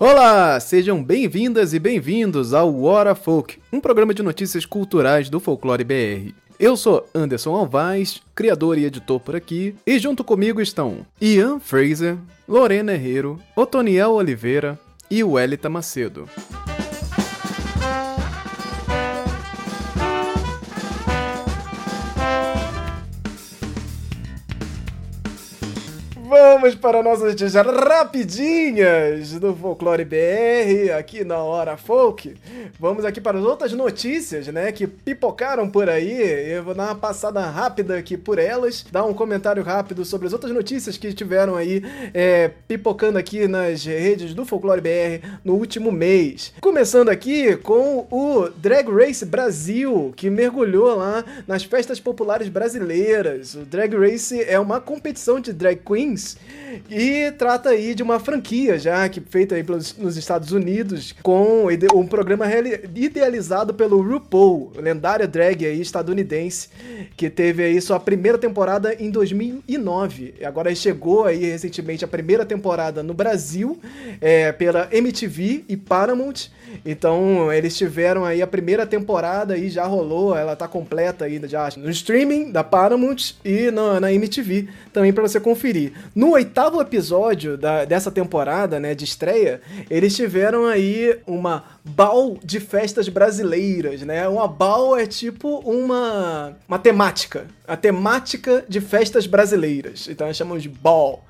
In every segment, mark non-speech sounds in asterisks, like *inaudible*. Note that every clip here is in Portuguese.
Olá, sejam bem-vindas e bem-vindos ao Hora Folk, um programa de notícias culturais do Folclore BR. Eu sou Anderson Alvaz, criador e editor por aqui, e junto comigo estão Ian Fraser, Lorena Herrero, Otoniel Oliveira e Welita Macedo. Vamos para nossas rapidinhas do Folclore BR, aqui na Hora Folk. Vamos aqui para as outras notícias, né, que pipocaram por aí. Eu vou dar uma passada rápida aqui por elas, dar um comentário rápido sobre as outras notícias que tiveram aí é, pipocando aqui nas redes do Folclore BR no último mês. Começando aqui com o Drag Race Brasil, que mergulhou lá nas festas populares brasileiras. O Drag Race é uma competição de drag queens e trata aí de uma franquia já que feita aí pelos, nos Estados Unidos com um programa idealizado pelo RuPaul, lendária drag aí estadunidense, que teve aí sua primeira temporada em 2009. Agora chegou aí recentemente a primeira temporada no Brasil é, pela MTV e Paramount. Então, eles tiveram aí a primeira temporada e já rolou, ela tá completa aí já no streaming da Paramount e na, na MTV também para você conferir. No oitavo episódio da, dessa temporada, né, de estreia, eles tiveram aí uma bal de festas brasileiras, né? Uma bal é tipo uma, temática. A temática de festas brasileiras. Então nós chamamos de bal.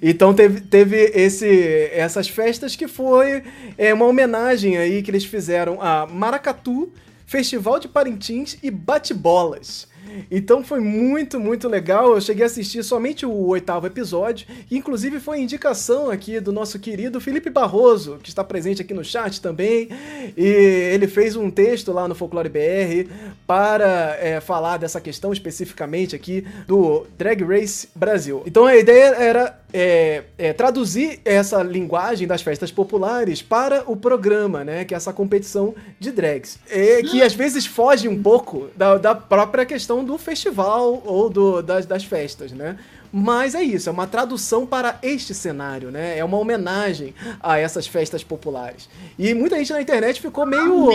Então teve, teve esse, essas festas que foi é, uma homenagem aí que eles fizeram a Maracatu, Festival de Parintins e Bate-Bolas. Então foi muito, muito legal. Eu cheguei a assistir somente o oitavo episódio, e inclusive foi indicação aqui do nosso querido Felipe Barroso, que está presente aqui no chat também. E ele fez um texto lá no Folclore BR para é, falar dessa questão especificamente aqui do Drag Race Brasil. Então a ideia era é, é, traduzir essa linguagem das festas populares para o programa, né? Que é essa competição de drags. É, que às vezes foge um pouco da, da própria questão do festival ou do, das, das festas, né? Mas é isso, é uma tradução para este cenário, né? É uma homenagem a essas festas populares. E muita gente na internet ficou meio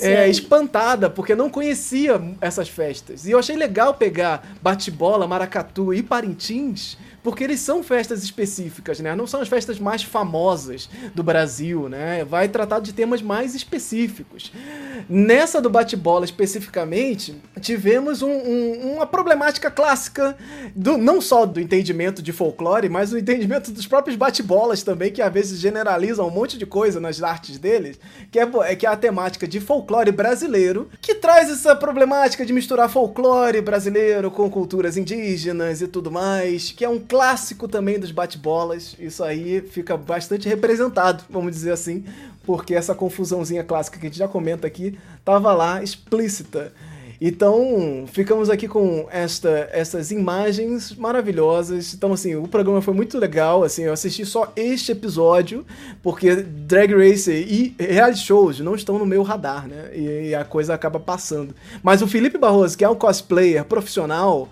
é, espantada, porque não conhecia essas festas. E eu achei legal pegar bate-bola, maracatu e parintins porque eles são festas específicas, né? Não são as festas mais famosas do Brasil, né? Vai tratar de temas mais específicos. Nessa do bate-bola especificamente, tivemos um, um, uma problemática clássica, do, não só do entendimento de folclore, mas do entendimento dos próprios bate-bolas também, que às vezes generalizam um monte de coisa nas artes deles, que é, é que é a temática de folclore brasileiro, que traz essa problemática de misturar folclore brasileiro com culturas indígenas e tudo mais, que é um clássico também dos bate-bolas. Isso aí fica bastante representado, vamos dizer assim, porque essa confusãozinha clássica que a gente já comenta aqui tava lá explícita. Então, ficamos aqui com esta, essas imagens maravilhosas. Então, assim, o programa foi muito legal. Assim, eu assisti só este episódio, porque Drag Race e reality shows não estão no meu radar, né? E, e a coisa acaba passando. Mas o Felipe Barroso, que é um cosplayer profissional,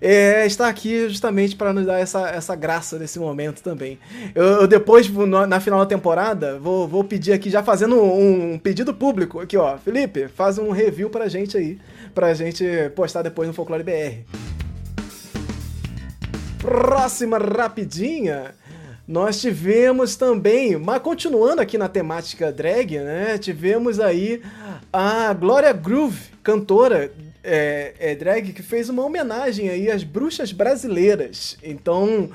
é, está aqui justamente para nos dar essa, essa graça nesse momento também. Eu, eu depois, no, na final da temporada, vou, vou pedir aqui, já fazendo um, um, pedido público aqui, ó. Felipe, faz um review pra gente aí, pra gente postar depois no Folclore BR. Próxima rapidinha. Nós tivemos também, mas continuando aqui na temática drag, né? Tivemos aí a Glória Groove, cantora é, é, drag que fez uma homenagem aí às bruxas brasileiras. Então,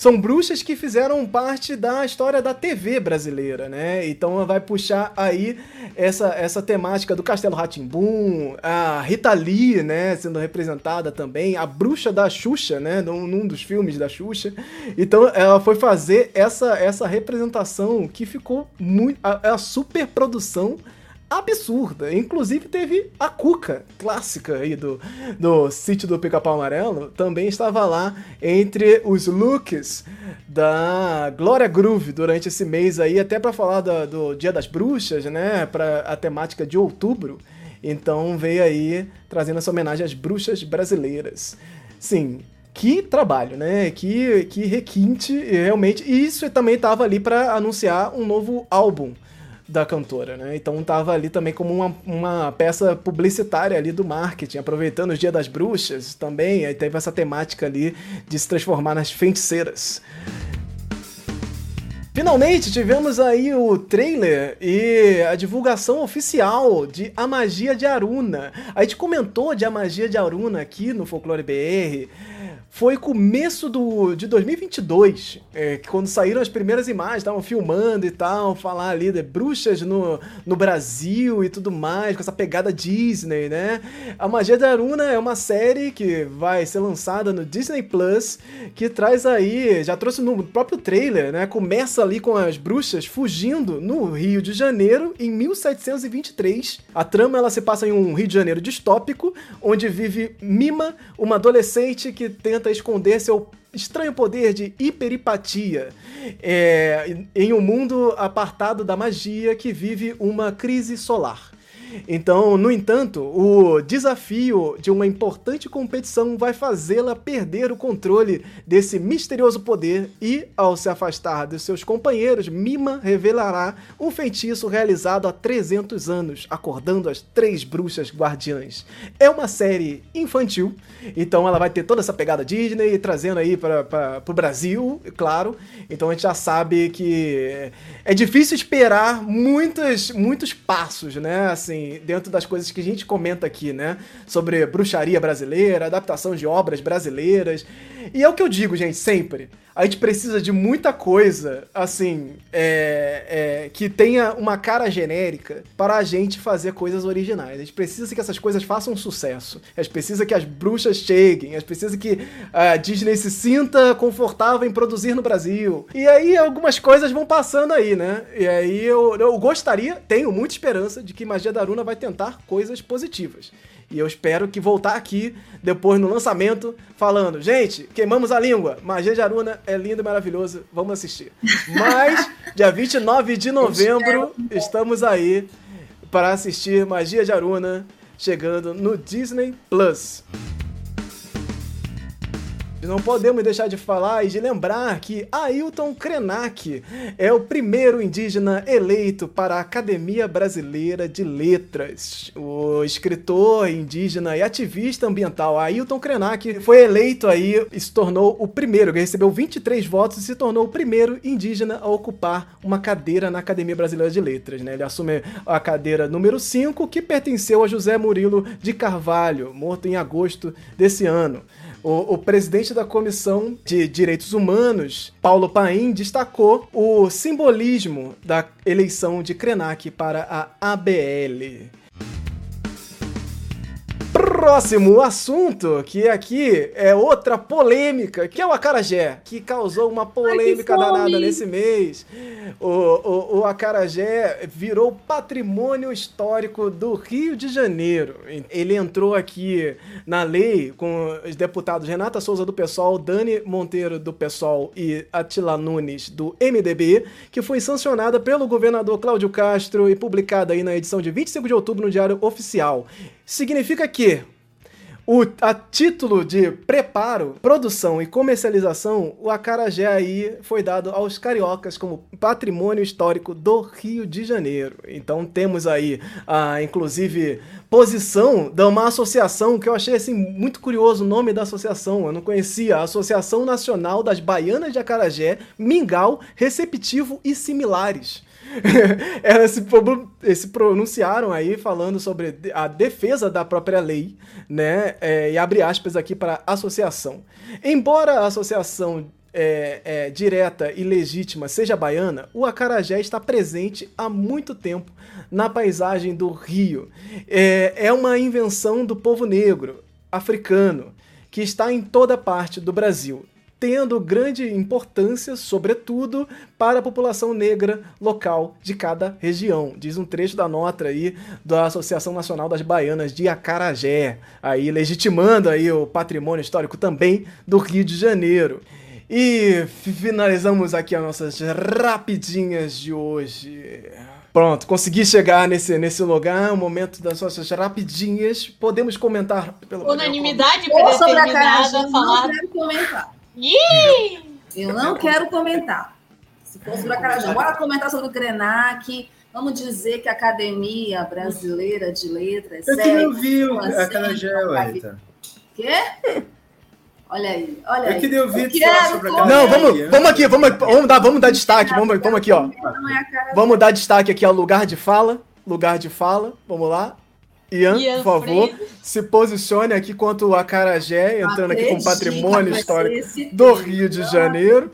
são bruxas que fizeram parte da história da TV brasileira, né? Então ela vai puxar aí essa, essa temática do Castelo Ratimbum, a Rita Lee, né, sendo representada também, a bruxa da Xuxa, né, num, num dos filmes da Xuxa. Então ela foi fazer essa, essa representação que ficou muito. a, a super produção absurda. Inclusive teve a Cuca, clássica aí do, do sítio do Pica-Pau Amarelo, também estava lá entre os looks da Glória Groove durante esse mês aí, até para falar do, Dia das Bruxas, né, para a temática de outubro. Então veio aí trazendo essa homenagem às bruxas brasileiras. Sim, Que trabalho, né? Que, que requinte, realmente. E isso também estava ali para anunciar um novo álbum da cantora, né? Então tava ali também como uma, uma peça publicitária ali do marketing, aproveitando o Dia das Bruxas também, aí teve essa temática ali de se transformar nas feiticeiras. Finalmente tivemos aí o trailer e a divulgação oficial de A Magia de Aruna. A gente comentou de A Magia de Aruna aqui no Folclore BR foi começo do, de 2022, é, quando saíram as primeiras imagens, estavam filmando e tal, falar ali de bruxas no, no Brasil e tudo mais, com essa pegada Disney, né? A Magia da Aruna é uma série que vai ser lançada no Disney Plus, que traz aí, já trouxe no próprio trailer, né? Começa ali com as bruxas fugindo no Rio de Janeiro em 1723. A trama ela se passa em um Rio de Janeiro distópico, onde vive Mima, uma adolescente que tenta tenta esconder seu estranho poder de hiperipatia é, em um mundo apartado da magia que vive uma crise solar. Então, no entanto, o desafio de uma importante competição vai fazê-la perder o controle desse misterioso poder e, ao se afastar dos seus companheiros, Mima revelará um feitiço realizado há 300 anos, acordando as três bruxas guardiãs. É uma série infantil, então ela vai ter toda essa pegada Disney, trazendo aí para o Brasil, claro. Então a gente já sabe que é difícil esperar muitos, muitos passos, né? Assim, dentro das coisas que a gente comenta aqui, né? Sobre bruxaria brasileira, adaptação de obras brasileiras. E é o que eu digo, gente, sempre. A gente precisa de muita coisa, assim, é, é, que tenha uma cara genérica para a gente fazer coisas originais. A gente precisa que essas coisas façam sucesso. A gente precisa que as bruxas cheguem. A gente precisa que a Disney se sinta confortável em produzir no Brasil. E aí algumas coisas vão passando aí, né? E aí eu, eu gostaria, tenho muita esperança de que Magia da Aruna vai tentar coisas positivas. E eu espero que voltar aqui depois no lançamento falando, gente, queimamos a língua. Magia de Aruna é lindo e maravilhoso, vamos assistir. Mas dia *laughs* 29 de novembro estamos aí para assistir Magia de Aruna chegando no Disney Plus. Não podemos deixar de falar e de lembrar que Ailton Krenak é o primeiro indígena eleito para a Academia Brasileira de Letras. O escritor indígena e ativista ambiental Ailton Krenak foi eleito aí e se tornou o primeiro, que recebeu 23 votos e se tornou o primeiro indígena a ocupar uma cadeira na Academia Brasileira de Letras. Né? Ele assume a cadeira número 5, que pertenceu a José Murilo de Carvalho, morto em agosto desse ano. O, o, presidente da Comissão de Direitos Humanos, Paulo Paim, destacou o simbolismo da eleição de Krenak para a ABL. Próximo assunto, que aqui é outra polêmica, que é o acarajé, que causou uma polêmica Ai, danada nesse mês. O, o, o acarajé virou patrimônio histórico do Rio de Janeiro. Ele entrou aqui na lei com os deputados Renata Souza do PSOL, Dani Monteiro do PSOL e Atila Nunes do MDB, que foi sancionada pelo governador Cláudio Castro e publicada aí na edição de 25 de outubro no Diário Oficial. Significa que o, a título de preparo, produção e comercialização, o acarajé aí foi dado aos cariocas como patrimônio histórico do Rio de Janeiro. Então temos aí, a, inclusive, posição de uma associação que eu achei assim muito curioso o nome da associação. Eu não conhecia, a Associação Nacional das Baianas de Acarajé, Mingau, Receptivo e Similares. *laughs* elas se, se, pronunciaram aí falando sobre a defesa da própria lei, né? É, e abre aspas aqui para associação. Embora a associação é, é, direta e legítima seja baiana, o acarajé está presente há muito tempo na paisagem do Rio. É, é uma invenção do povo negro, africano, que está em toda parte do Brasil tendo grande importância, sobretudo, para a população negra local de cada região. Diz um trecho da nota aí da Associação Nacional das Baianas de Acarajé, aí legitimando aí o patrimônio histórico também do Rio de Janeiro. E finalizamos aqui as nossas rapidinhas de hoje. Pronto, consegui chegar nesse, nesse lugar, o um momento das suas rapidinhas. Podemos comentar pelo Unanimidade predeterminada falar. Não comentar. Ih! Eu não quero comentar. Se for sobre a Carajé, bora comentar sobre o Krenak. Vamos dizer que a Academia Brasileira de Letras. Eu que não vi a Carajé, Rita. Quê? Olha aí, olha eu aí. queria ouvir falar sobre a Não, vamos, vamos aqui, vamos, vamos, dar, vamos dar destaque, vamos, vamos aqui, ó. Vamos dar destaque aqui ao lugar de fala, lugar de fala, vamos lá. Ian, Ian por favor, Freire. se posicione aqui quanto o Acarajé, entrando aqui com patrimônio histórico do Rio de Janeiro.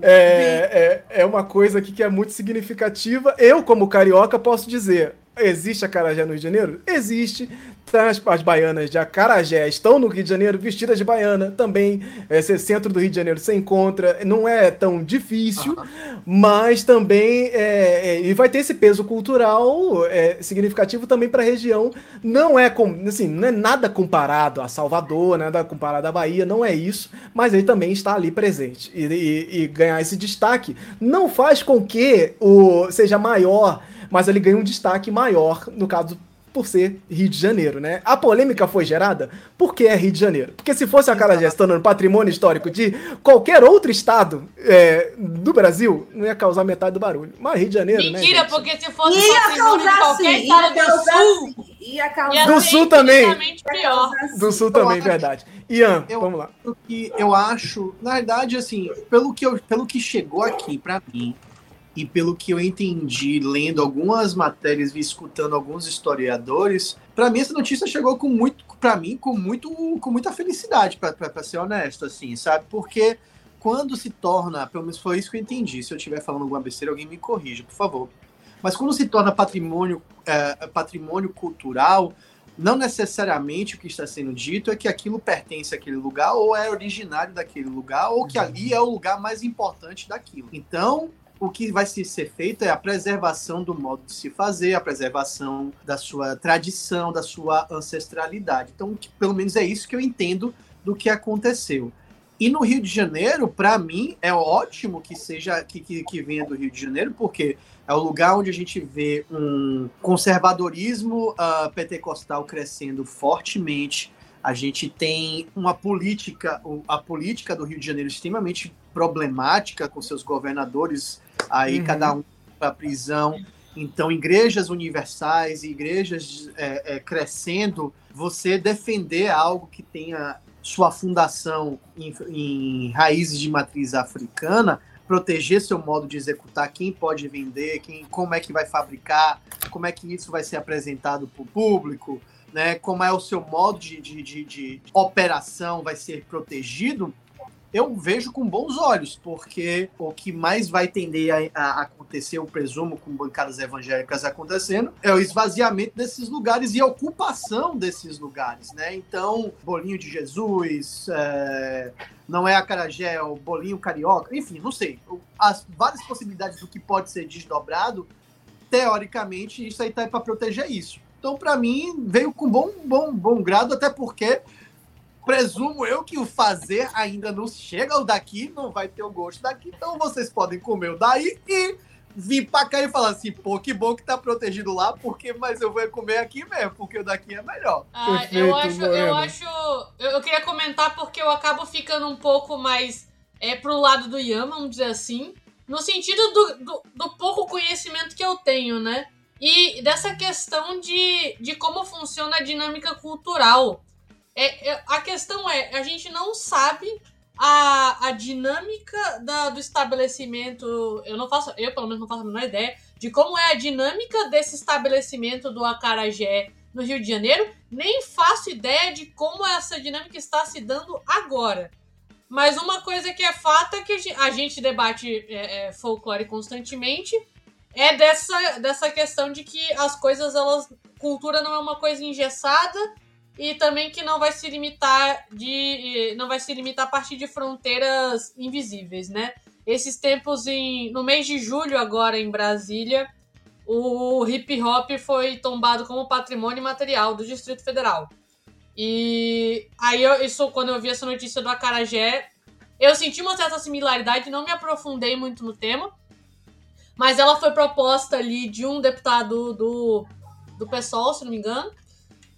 É, é, é uma coisa aqui que é muito significativa. Eu, como carioca, posso dizer, Existe acarajé no Rio de Janeiro? Existe. As, as baianas de Acarajé estão no Rio de Janeiro vestidas de baiana também. Esse centro do Rio de Janeiro se encontra. Não é tão difícil, mas também. É, é, e vai ter esse peso cultural é, significativo também para a região. Não é, com, assim, não é nada comparado a Salvador, nada comparado à Bahia, não é isso, mas ele também está ali presente. E, e, e ganhar esse destaque não faz com que o seja maior mas ele ganha um destaque maior, no caso por ser Rio de Janeiro, né? A polêmica foi gerada porque é Rio de Janeiro. Porque se fosse a Carajé estando no patrimônio histórico de qualquer outro estado é, do Brasil, não ia causar metade do barulho. Mas Rio de Janeiro, Mentira, né? Mentira, porque se fosse ia patrimônio de qualquer sim, estado do Sul, ia causar do Sul também. Pior. Do Sul também, verdade. Ian, eu, vamos lá. Que eu acho, na verdade, assim, pelo que, eu, pelo que chegou aqui para mim, e pelo que eu entendi, lendo algumas matérias e escutando alguns historiadores, para mim essa notícia chegou com muito, para mim, com muito, com muita felicidade, para ser honesto, assim, sabe? Porque quando se torna, pelo menos foi isso que eu entendi. Se eu estiver falando alguma besteira, alguém me corrija, por favor. Mas quando se torna patrimônio, é, patrimônio cultural, não necessariamente o que está sendo dito é que aquilo pertence àquele lugar ou é originário daquele lugar ou que ali é o lugar mais importante daquilo. Então, o que vai ser feito é a preservação do modo de se fazer, a preservação da sua tradição, da sua ancestralidade. Então, pelo menos é isso que eu entendo do que aconteceu. E no Rio de Janeiro, para mim, é ótimo que seja que, que, que, venha do Rio de Janeiro, porque é o lugar onde a gente vê um conservadorismo uh, pentecostal crescendo fortemente. A gente tem uma política, a política do Rio de Janeiro extremamente problemática com seus governadores aí uhum. cada um para prisão. Então, igrejas universais igrejas é, é, crescendo, você defender algo que tenha sua fundação em, em, raízes de matriz africana, proteger seu modo de executar, quem pode vender, quem, como é que vai fabricar, como é que isso vai ser apresentado para o público, né, como é o seu modo de, de, de, de operação vai ser protegido, eu vejo com bons olhos, porque o que mais vai tender a, a, acontecer, eu presumo, com bancadas evangélicas acontecendo, é o esvaziamento desses lugares e a ocupação desses lugares, né? Então, bolinho de Jesus, é, não é a Carajé, é o bolinho carioca, enfim, não sei. As várias possibilidades do que pode ser desdobrado, teoricamente, isso aí tá para proteger isso. Então, para mim, veio com bom, bom, bom grado, até porque presumo eu que o fazer ainda não chega o daqui, não vai ter o gosto daqui, então vocês podem comer o daí e vir pra cá e falar assim, pô, que bom que tá protegido lá, porque mas eu vou comer aqui mesmo, porque o daqui é melhor. Ah, Perfeito, eu acho, eu acho, eu, eu, queria comentar porque eu acabo ficando um pouco mais é pro lado do Yama, vamos dizer assim, no sentido do, do, do pouco conhecimento que eu tenho, né? E dessa questão de, de como funciona a dinâmica cultural é, é, a questão é, a gente não sabe a, a dinâmica da, do estabelecimento. Eu não faço, eu pelo menos não faço a menor ideia de como é a dinâmica desse estabelecimento do Acarajé no Rio de Janeiro, nem faço ideia de como essa dinâmica está se dando agora. Mas uma coisa que é fato é que a gente debate é, é, folclore constantemente é dessa, dessa questão de que as coisas, elas. Cultura não é uma coisa engessada e também que não vai se limitar de não vai se limitar a partir de fronteiras invisíveis, né? Esses tempos em no mês de julho agora em Brasília, o hip hop foi tombado como patrimônio material do Distrito Federal. E aí eu, isso quando eu vi essa notícia do Acarajé, eu senti uma certa similaridade, não me aprofundei muito no tema, mas ela foi proposta ali de um deputado do, do PSOL, se não me engano.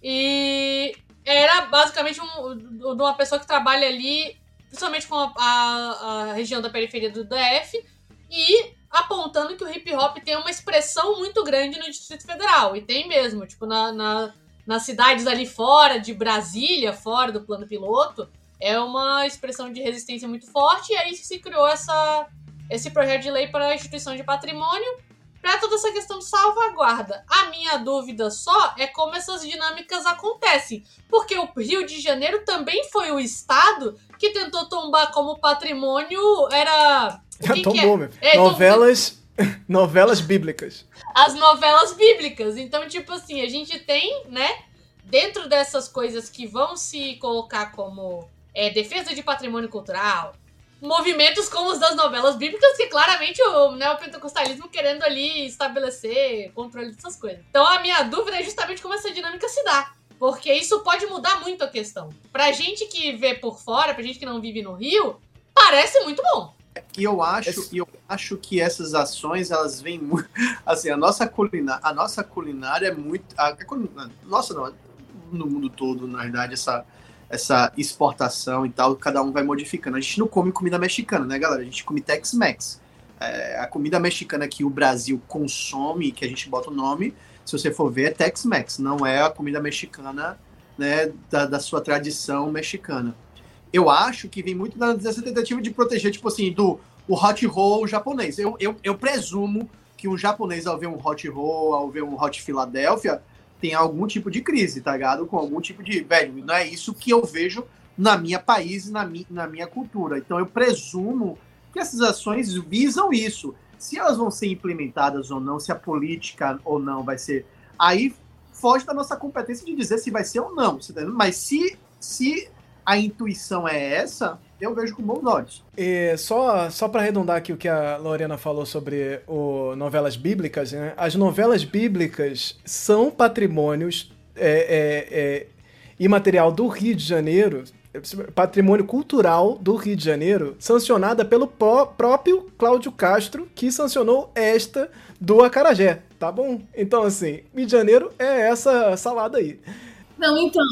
E era basicamente um, de uma pessoa que trabalha ali, principalmente com a, a, a região da periferia do DF, e apontando que o hip hop tem uma expressão muito grande no Distrito Federal. E tem mesmo, tipo, na, na, nas cidades ali fora, de Brasília, fora do plano piloto, é uma expressão de resistência muito forte. E aí se criou essa, esse projeto de lei para a instituição de patrimônio para toda essa questão de salvaguarda. A minha dúvida só é como essas dinâmicas acontecem. Porque o Rio de Janeiro também foi o estado que tentou tombar como patrimônio. Era. Já *laughs* tombou, é? é, novelas. *laughs* novelas bíblicas. As novelas bíblicas. Então, tipo assim, a gente tem, né? Dentro dessas coisas que vão se colocar como é, defesa de patrimônio cultural, movimentos como os das novelas bíblicas, que claramente o neopentecostalismo querendo ali estabelecer controle dessas coisas. Então a minha dúvida é justamente como essa dinâmica se dá. Porque isso pode mudar muito a questão. Pra gente que vê por fora, pra gente que não vive no Rio, parece muito bom. E eu acho, eu acho que essas ações, elas vêm muito. *laughs* Assim, a nossa culinária, a nossa culinária é muito. A, a, nossa, não, no mundo todo, na verdade, essa essa exportação e tal, cada um vai modificando. A gente não come comida mexicana, né, galera? A gente come Tex-Mex. É, a comida mexicana que o Brasil consome, que a gente bota o nome, se você for ver, é Tex-Mex, não é a comida mexicana né, da, da, sua tradição mexicana. Eu acho que vem muito dessa tentativa de proteger, tipo assim, do o hot roll japonês. Eu, eu, eu presumo que um japonês, ao ver um hot roll, ao ver um hot Philadelphia, tem algum tipo de crise, tá ligado? Com algum tipo de. Velho, não é isso que eu vejo na minha país e na, mi, na minha cultura. Então eu presumo que essas ações visam isso. Se elas vão ser implementadas ou não, se a política ou não vai ser. Aí foge da nossa competência de dizer se vai ser ou não. Tá Mas se, se a intuição é essa, eu vejo com bons olhos. E só, só para arredondar aqui o que a Lorena falou sobre o novelas bíblicas, né? as novelas bíblicas são patrimônios é, é, é, imaterial do Rio de Janeiro, patrimônio cultural do Rio de Janeiro, sancionada pelo próprio Cláudio Castro, que sancionou esta do Acarajé, tá bom? Então, assim, Rio de Janeiro é essa salada aí. Não, então,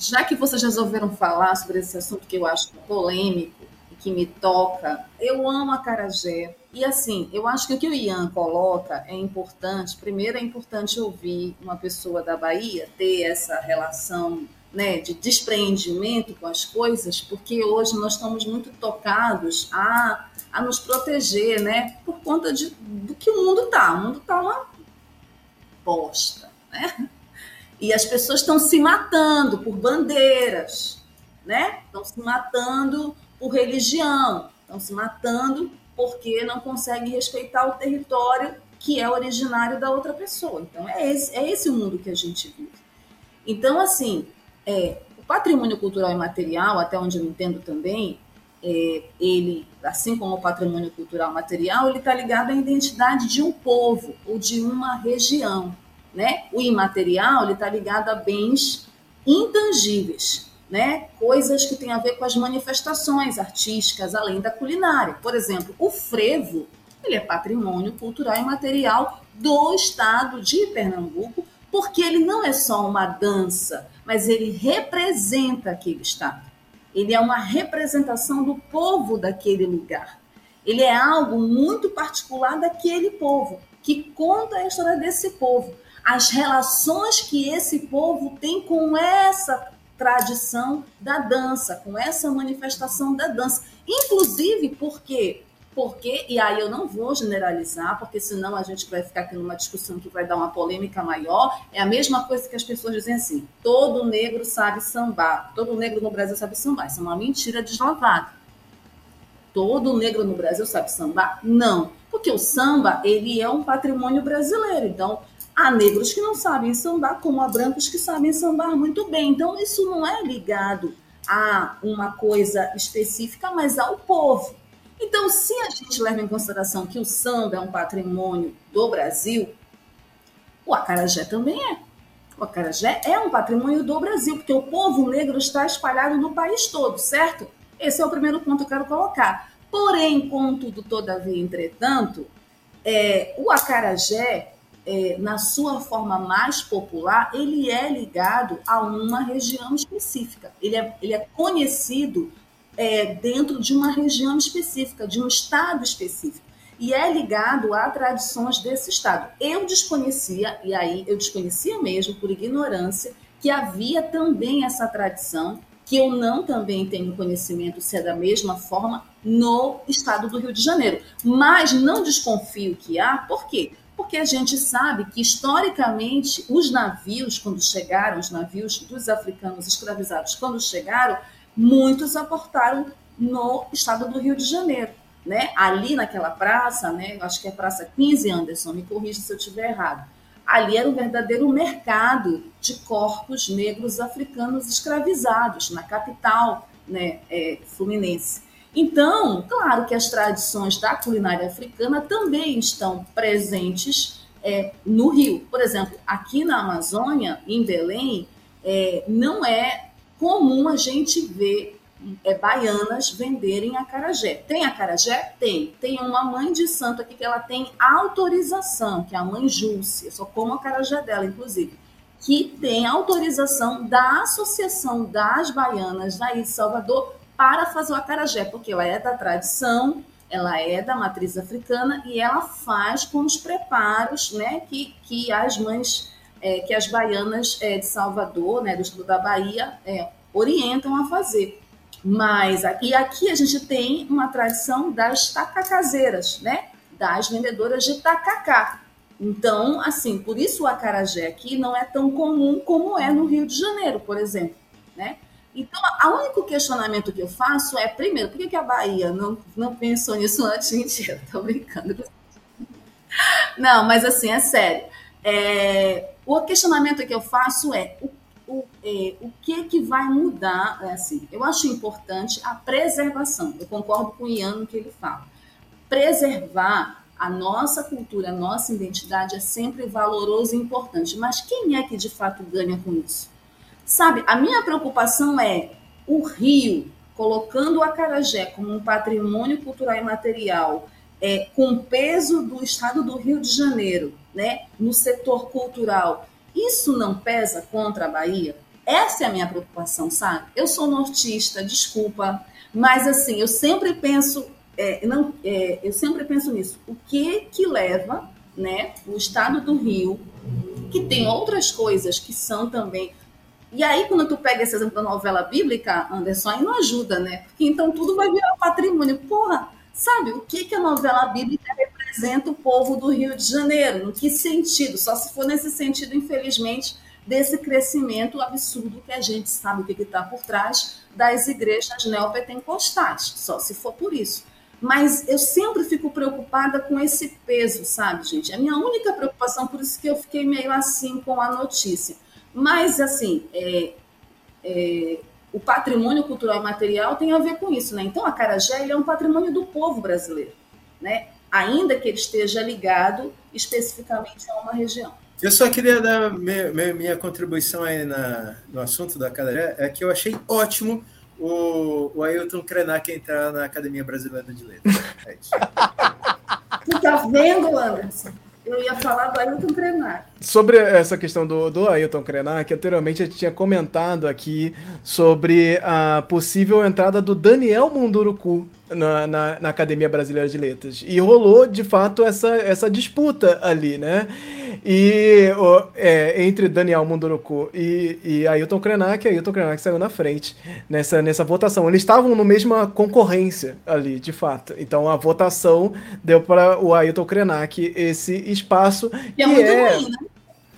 já que vocês resolveram falar sobre esse assunto que eu acho polêmico e que me toca, eu amo a Carajé. E assim, eu acho que o que o Ian coloca é importante. Primeiro, é importante ouvir uma pessoa da Bahia ter essa relação né, de despreendimento com as coisas, porque hoje nós estamos muito tocados a, a nos proteger, né, por conta de, do que o mundo tá. O mundo tá uma bosta, né? E as pessoas estão se matando por bandeiras, né? Estão se matando por religião, estão se matando porque não conseguem respeitar o território que é originário da outra pessoa. Então, é esse, é esse o mundo que a gente vive. Então, assim, é, o patrimônio cultural e material, até onde eu entendo também, é, ele, assim como o patrimônio cultural material, ele está ligado à identidade de um povo ou de uma região né? O imaterial está ligado a bens intangíveis, né? Coisas que têm a ver com as manifestações artísticas, além da culinária. Por exemplo, o frevo, ele é patrimônio cultural e material do estado de Pernambuco, porque ele não é só uma dança, mas ele representa aquele estado. Ele é uma representação do povo daquele lugar. Ele é algo muito particular daquele povo, que conta a história desse povo as relações que esse povo tem com essa tradição da dança, com essa manifestação da dança. Inclusive porque porque, e aí eu não vou generalizar, porque senão a gente vai ficar aqui numa discussão que vai dar uma polêmica maior. É a mesma coisa que as pessoas dizem assim: todo negro sabe sambar, todo negro no Brasil sabe sambar. Isso é uma mentira deslavada. Todo negro no Brasil sabe sambar? Não, porque o samba ele é um patrimônio brasileiro. Então, Há negros que não sabem sambar, como há brancos que sabem sambar muito bem. Então, isso não é ligado a uma coisa específica, mas ao povo. Então, se a gente leva em consideração que o samba é um patrimônio do Brasil, o acarajé também é. O acarajé é um patrimônio do Brasil, porque o povo negro está espalhado no país todo, certo? Esse é o primeiro ponto que eu quero colocar. Porém, contudo, todavia, entretanto, é, o acarajé, é, na sua forma mais popular, ele é ligado a uma região específica. Ele é, ele é conhecido é, dentro de uma região específica, de um estado específico. E é ligado a tradições desse estado. Eu desconhecia, e aí eu desconhecia mesmo, por ignorância, que havia também essa tradição, que eu não também tenho conhecimento se é da mesma forma no estado do Rio de Janeiro. Mas não desconfio que há, por quê? Porque a gente sabe que, historicamente, os navios, quando chegaram, os navios dos africanos escravizados, quando chegaram, muitos aportaram no estado do Rio de Janeiro. Né? Ali naquela praça, né? acho que é Praça 15, Anderson, me corrija se eu estiver errado. Ali era um verdadeiro mercado de corpos negros africanos escravizados na capital né, é, fluminense. Então, claro que as tradições da culinária africana também estão presentes é, no Rio. Por exemplo, aqui na Amazônia, em Belém, é, não é comum a gente ver é, baianas venderem acarajé. Tem acarajé? Tem. Tem uma mãe de santo aqui que ela tem autorização, que é a mãe Júcia, só como acarajé dela, inclusive, que tem autorização da Associação das Baianas daí de Salvador para fazer o acarajé, porque ela é da tradição, ela é da matriz africana e ela faz com os preparos né, que, que as mães é, que as baianas é, de Salvador, né, do estado da Bahia, é, orientam a fazer. Mas aqui, aqui a gente tem uma tradição das tacacazeiras, né? Das vendedoras de tacacá. Então, assim, por isso o acarajé aqui não é tão comum como é no Rio de Janeiro, por exemplo, né? Então, o único questionamento que eu faço é, primeiro, por que, que a Bahia não, não pensou nisso antes? *laughs* Mentira, tô brincando. Não, mas assim, é sério. É, o questionamento que eu faço é o, o, é, o que que vai mudar? É assim, eu acho importante a preservação. Eu concordo com o Ian no que ele fala. Preservar a nossa cultura, a nossa identidade é sempre valoroso e importante. Mas quem é que de fato ganha com isso? Sabe, a minha preocupação é o Rio colocando o acarajé como um patrimônio cultural e material é, com peso do estado do Rio de Janeiro, né, no setor cultural, isso não pesa contra a Bahia? Essa é a minha preocupação, sabe? Eu sou nortista, desculpa, mas assim, eu sempre penso, é, não, é, eu sempre penso nisso. O que que leva, né, o estado do Rio, que tem outras coisas que são também e aí, quando tu pega esse exemplo da novela bíblica, Anderson, aí não ajuda, né? Porque então tudo vai virar patrimônio. Porra, Sabe, o que, que a novela bíblica representa o povo do Rio de Janeiro? No que sentido? Só se for nesse sentido, infelizmente, desse crescimento absurdo que a gente sabe o que está por trás das igrejas neopentecostais, só se for por isso. Mas eu sempre fico preocupada com esse peso, sabe, gente? A minha única preocupação, por isso que eu fiquei meio assim com a notícia. Mas, assim, é, é, o patrimônio cultural e material tem a ver com isso, né? Então, a Carajé é um patrimônio do povo brasileiro, né? Ainda que ele esteja ligado especificamente a uma região. Eu só queria dar minha, minha contribuição aí na, no assunto da Carajé, é que eu achei ótimo o, o Ailton Krenak entrar na Academia Brasileira de Letras. É isso. *laughs* Tu tá vendo, Anderson? Eu ia falar do Ailton Krenak. Sobre essa questão do, do Ailton Krenak, anteriormente a gente tinha comentado aqui sobre a possível entrada do Daniel Munduruku na, na, na, Academia Brasileira de Letras. E rolou, de fato, essa, essa disputa ali, né? E o, é, entre Daniel Munduruku e, e Ailton Krenak, Ailton Krenak saiu na frente nessa, nessa votação. Eles estavam na mesma concorrência ali, de fato. Então a votação deu para o Ailton Krenak esse espaço. Que é muito é, ruim, né?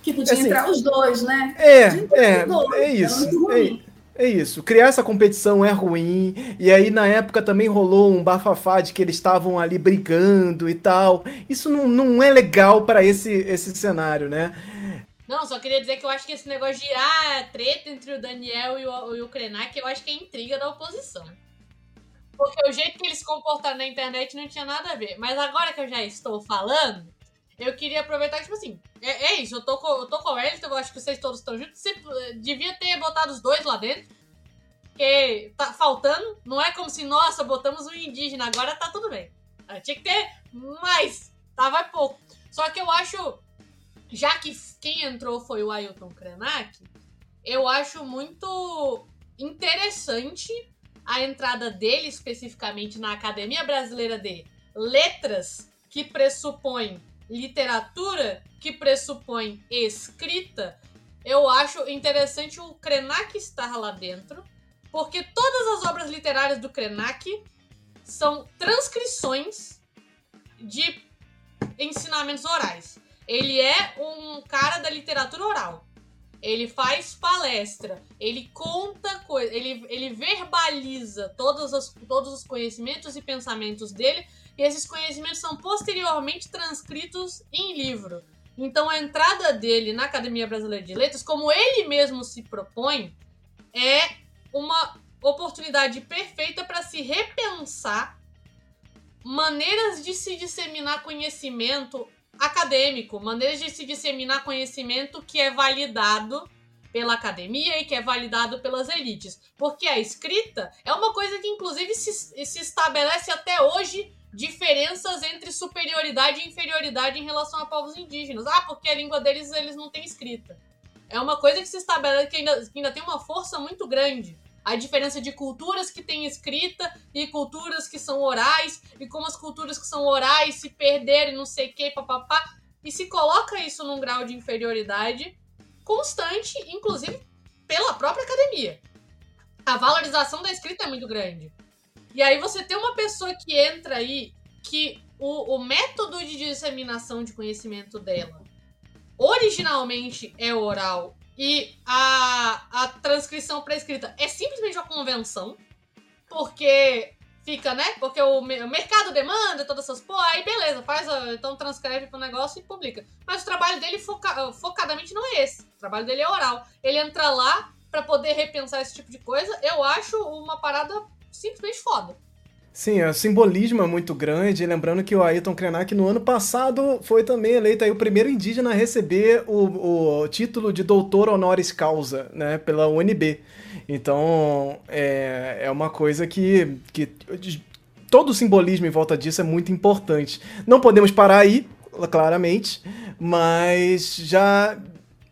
Que podia assim, entrar os dois, né? É, é, dois, é isso. É, é isso, criar essa competição é ruim, e aí na época também rolou um bafafá de que eles estavam ali brigando e tal. Isso não, não é legal para esse, esse cenário, né? Não, só queria dizer que eu acho que esse negócio de ah, treta entre o Daniel e o, e o Krenak, eu acho que é intriga da oposição. Porque o jeito que eles se comportaram na internet não tinha nada a ver. Mas agora que eu já estou falando, eu queria aproveitar que, tipo assim, é, é isso, eu tô com, eu tô com o Wellington, eu acho que vocês todos estão juntos. Você eh, devia ter botado os dois lá dentro. Porque tá faltando. Não é como se, nossa, botamos um indígena, agora tá tudo bem. Ah, tinha que ter mais tava é pouco. Só que eu acho, já que quem entrou foi o Ailton Krenak, eu acho muito interessante a entrada dele especificamente na Academia Brasileira de Letras, que pressupõe literatura, que pressupõe escrita. Eu acho interessante o Krenak estar lá dentro, porque todas as obras literárias do Krenak são transcrições de ensinamentos orais. Ele é um cara da literatura oral. Ele faz palestra, ele conta coisas, ele, ele verbaliza todos, todos os conhecimentos e pensamentos dele, e esses conhecimentos são posteriormente transcritos em livro. Então a entrada dele na Academia Brasileira de Letras, como ele mesmo se propõe, é uma oportunidade perfeita para se repensar maneiras de se disseminar conhecimento acadêmico, maneiras de se disseminar conhecimento que é validado pela academia e que é validado pelas elites. Porque a escrita é uma coisa que, inclusive, se, se estabelece até hoje diferenças entre superioridade e inferioridade em relação a povos indígenas. Ah, porque a língua deles eles não têm escrita. É uma coisa que se estabelece que ainda, que ainda tem uma força muito grande a diferença de culturas que têm escrita e culturas que são orais, e como as culturas que são orais se perderem, não sei o que, papapá. E se coloca isso num grau de inferioridade constante, inclusive pela própria academia. A valorização da escrita é muito grande. E aí você tem uma pessoa que entra aí que o, o método de disseminação de conhecimento dela originalmente é oral e a, a transcrição para escrita é simplesmente uma convenção, porque fica, né? Porque o, mercado demanda todas essas porra, aí beleza, faz, então transcreve pro negócio e publica. Mas o trabalho dele foca, focadamente não é esse. O trabalho dele é oral. Ele entra lá para poder repensar esse tipo de coisa, eu acho uma parada simplesmente foda. Sim, o simbolismo é muito grande. Lembrando que o Ayrton Krenak no ano passado foi também eleito aí o primeiro indígena a receber o, o título de doutor honoris causa, né, pela UNB. Então, é, é uma coisa que, que todo o simbolismo em volta disso é muito importante. Não podemos parar aí, claramente, mas já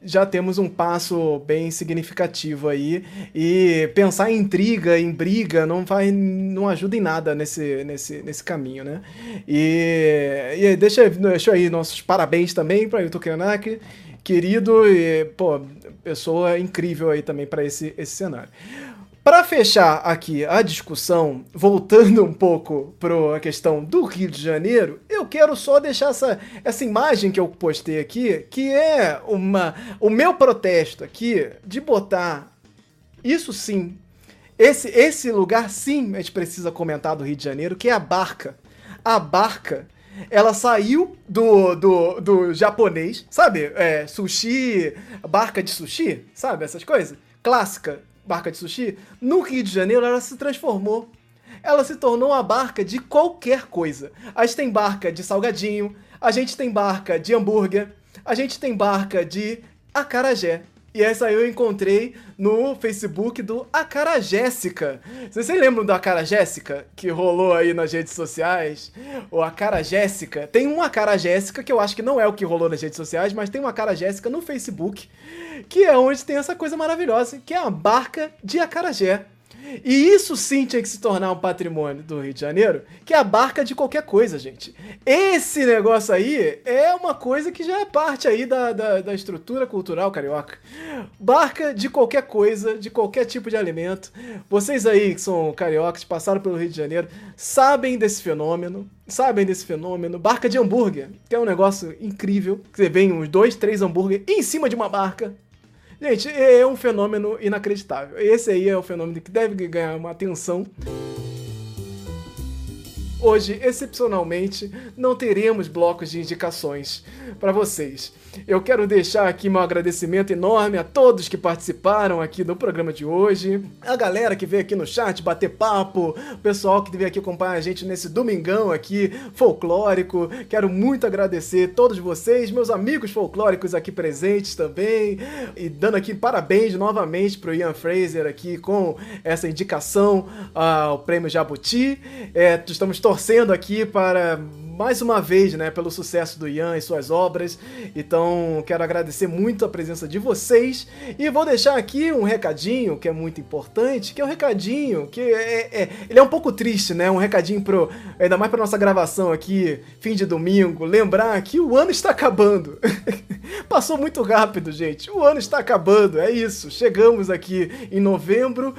já temos um passo bem significativo aí. E pensar em intriga, em briga, não vai, não ajuda em nada nesse, nesse, nesse caminho, né? E, e deixa, deixa aí nossos parabéns também para o Krenak, querido e, pô, pessoa incrível aí também para esse, esse cenário. Para fechar aqui a discussão, voltando um pouco para a questão do Rio de Janeiro, eu quero só deixar essa, essa imagem que eu postei aqui, que é uma o meu protesto aqui de botar isso sim, esse, esse lugar sim a gente precisa comentar do Rio de Janeiro, que é a barca. A barca ela saiu do, do, do japonês, sabe? É, sushi, barca de sushi, sabe? Essas coisas. Clássica barca de sushi, no Rio de Janeiro ela se transformou. Ela se tornou uma barca de qualquer coisa. A gente tem barca de salgadinho, a gente tem barca de hambúrguer, a gente tem barca de acarajé. E essa eu encontrei no Facebook do Acara Jéssica. Vocês lembram do Acara Jéssica que rolou aí nas redes sociais? O Acara Jéssica. Tem um Acara Jéssica que eu acho que não é o que rolou nas redes sociais, mas tem um Acara Jéssica no Facebook, que é onde tem essa coisa maravilhosa, que é a barca de acarajé. E isso sim tinha que se tornar um patrimônio do Rio de Janeiro, que a barca de qualquer coisa, gente. Esse negócio aí é uma coisa que já é parte aí da, da, da estrutura cultural carioca. Barca de qualquer coisa, de qualquer tipo de alimento. Vocês aí que são cariocas, passaram pelo Rio de Janeiro, sabem desse fenômeno. Sabem desse fenômeno. Barca de hambúrguer, que é um negócio incrível. Você vem uns dois, três hambúrguer em cima de uma barca Gente, é um fenômeno inacreditável. Esse aí é o fenômeno que deve ganhar uma atenção. Hoje, excepcionalmente, não teremos blocos de indicações para vocês. Eu quero deixar aqui meu agradecimento enorme a todos que participaram aqui do programa de hoje, a galera que veio aqui no chat bater papo, o pessoal que veio aqui acompanhar a gente nesse domingão aqui folclórico. Quero muito agradecer todos vocês, meus amigos folclóricos aqui presentes também, e dando aqui parabéns novamente pro Ian Fraser aqui com essa indicação ao Prêmio Jabuti. É, estamos torcendo torcendo aqui para mais uma vez, né, pelo sucesso do Ian e suas obras. Então, quero agradecer muito a presença de vocês e vou deixar aqui um recadinho que é muito importante, que é um recadinho que é, é ele é um pouco triste, né? Um recadinho pro ainda mais para nossa gravação aqui, fim de domingo, lembrar que o ano está acabando. *laughs* Passou muito rápido, gente. O ano está acabando, é isso. Chegamos aqui em novembro.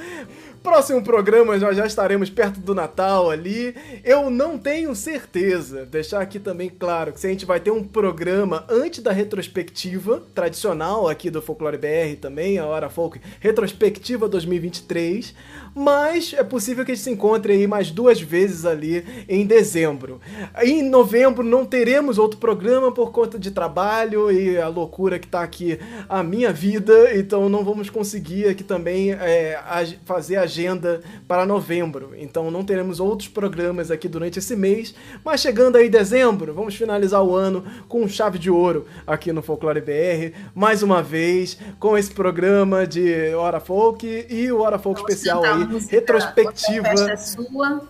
Próximo programa nós já estaremos perto do Natal ali. Eu não tenho certeza. Deixar aqui também claro que se a gente vai ter um programa antes da retrospectiva tradicional aqui do Folclore BR também, a Hora Folk Retrospectiva 2023. Mas é possível que a gente se encontre aí mais duas vezes ali em dezembro. Em novembro não teremos outro programa por conta de trabalho e a loucura que tá aqui a minha vida, então não vamos conseguir aqui também é, fazer agenda para novembro. Então não teremos outros programas aqui durante esse mês, mas chegando aí dezembro, vamos finalizar o ano com chave de ouro aqui no Folclore BR, mais uma vez com esse programa de Hora Folk e o Hora Folk especial aí, retrospectiva. É sua.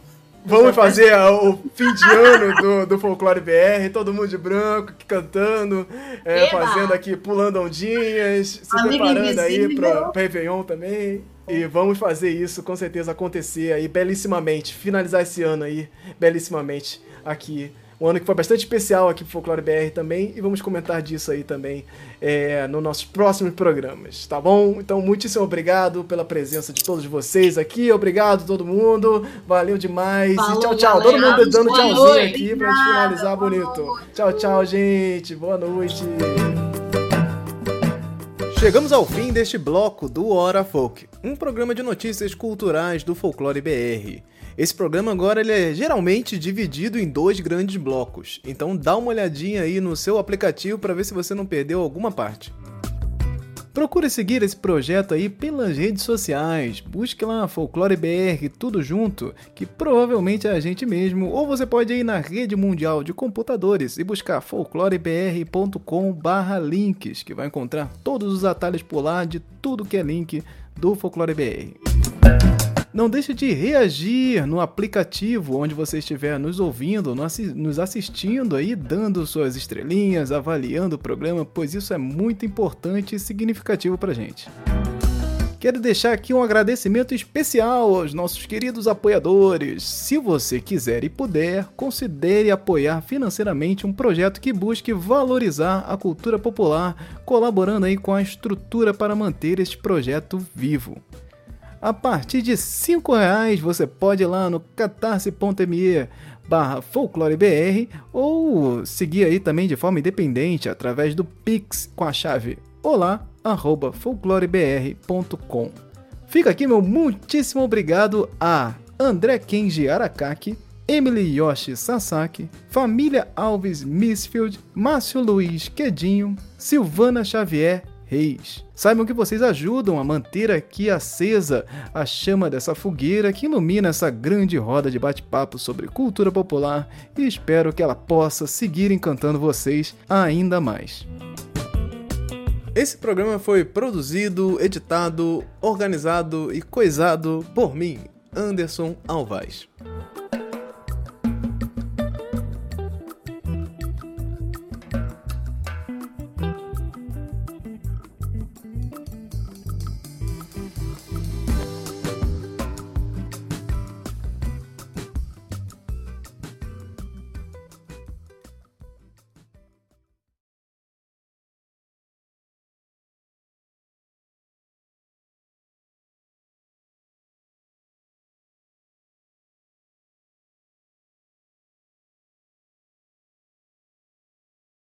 Vamos fazer o fim de ano do, do Folclore BR, todo mundo de branco, cantando, é, fazendo aqui, pulando ondinhas, se preparando aí para o Réveillon também. E vamos fazer isso com certeza acontecer aí belíssimamente, finalizar esse ano aí belíssimamente aqui. Um ano que foi bastante especial aqui pro Folclore BR também, e vamos comentar disso aí também é, nos nossos próximos programas, tá bom? Então, muitíssimo obrigado pela presença de todos vocês aqui, obrigado todo mundo, valeu demais, Falou, e tchau, tchau, galera. todo mundo dando tchauzinho noite. aqui pra gente finalizar bonito. Tchau, tchau, gente, boa noite. Chegamos ao fim deste bloco do Hora Folk, um programa de notícias culturais do Folclore BR. Esse programa agora ele é geralmente dividido em dois grandes blocos, então dá uma olhadinha aí no seu aplicativo para ver se você não perdeu alguma parte. Procure seguir esse projeto aí pelas redes sociais. Busque lá Folclore BR, tudo junto, que provavelmente é a gente mesmo. Ou você pode ir na rede mundial de computadores e buscar folclorebr.com/links, que vai encontrar todos os atalhos por lá de tudo que é link do Folclore BR. Não deixe de reagir no aplicativo onde você estiver nos ouvindo, nos assistindo aí, dando suas estrelinhas, avaliando o programa, pois isso é muito importante e significativo pra gente. Quero deixar aqui um agradecimento especial aos nossos queridos apoiadores. Se você quiser e puder, considere apoiar financeiramente um projeto que busque valorizar a cultura popular, colaborando aí com a estrutura para manter este projeto vivo. A partir de R$ reais você pode ir lá no catarse.me barra folclorebr ou seguir aí também de forma independente através do Pix com a chave olá arroba folclorebr.com. Fica aqui meu muitíssimo obrigado a André Kenji Arakaki, Emily Yoshi Sasaki, Família Alves Misfield, Márcio Luiz Quedinho, Silvana Xavier Reis. Saibam que vocês ajudam a manter aqui acesa a chama dessa fogueira que ilumina essa grande roda de bate-papo sobre cultura popular e espero que ela possa seguir encantando vocês ainda mais. Esse programa foi produzido, editado, organizado e coisado por mim, Anderson Alvaz.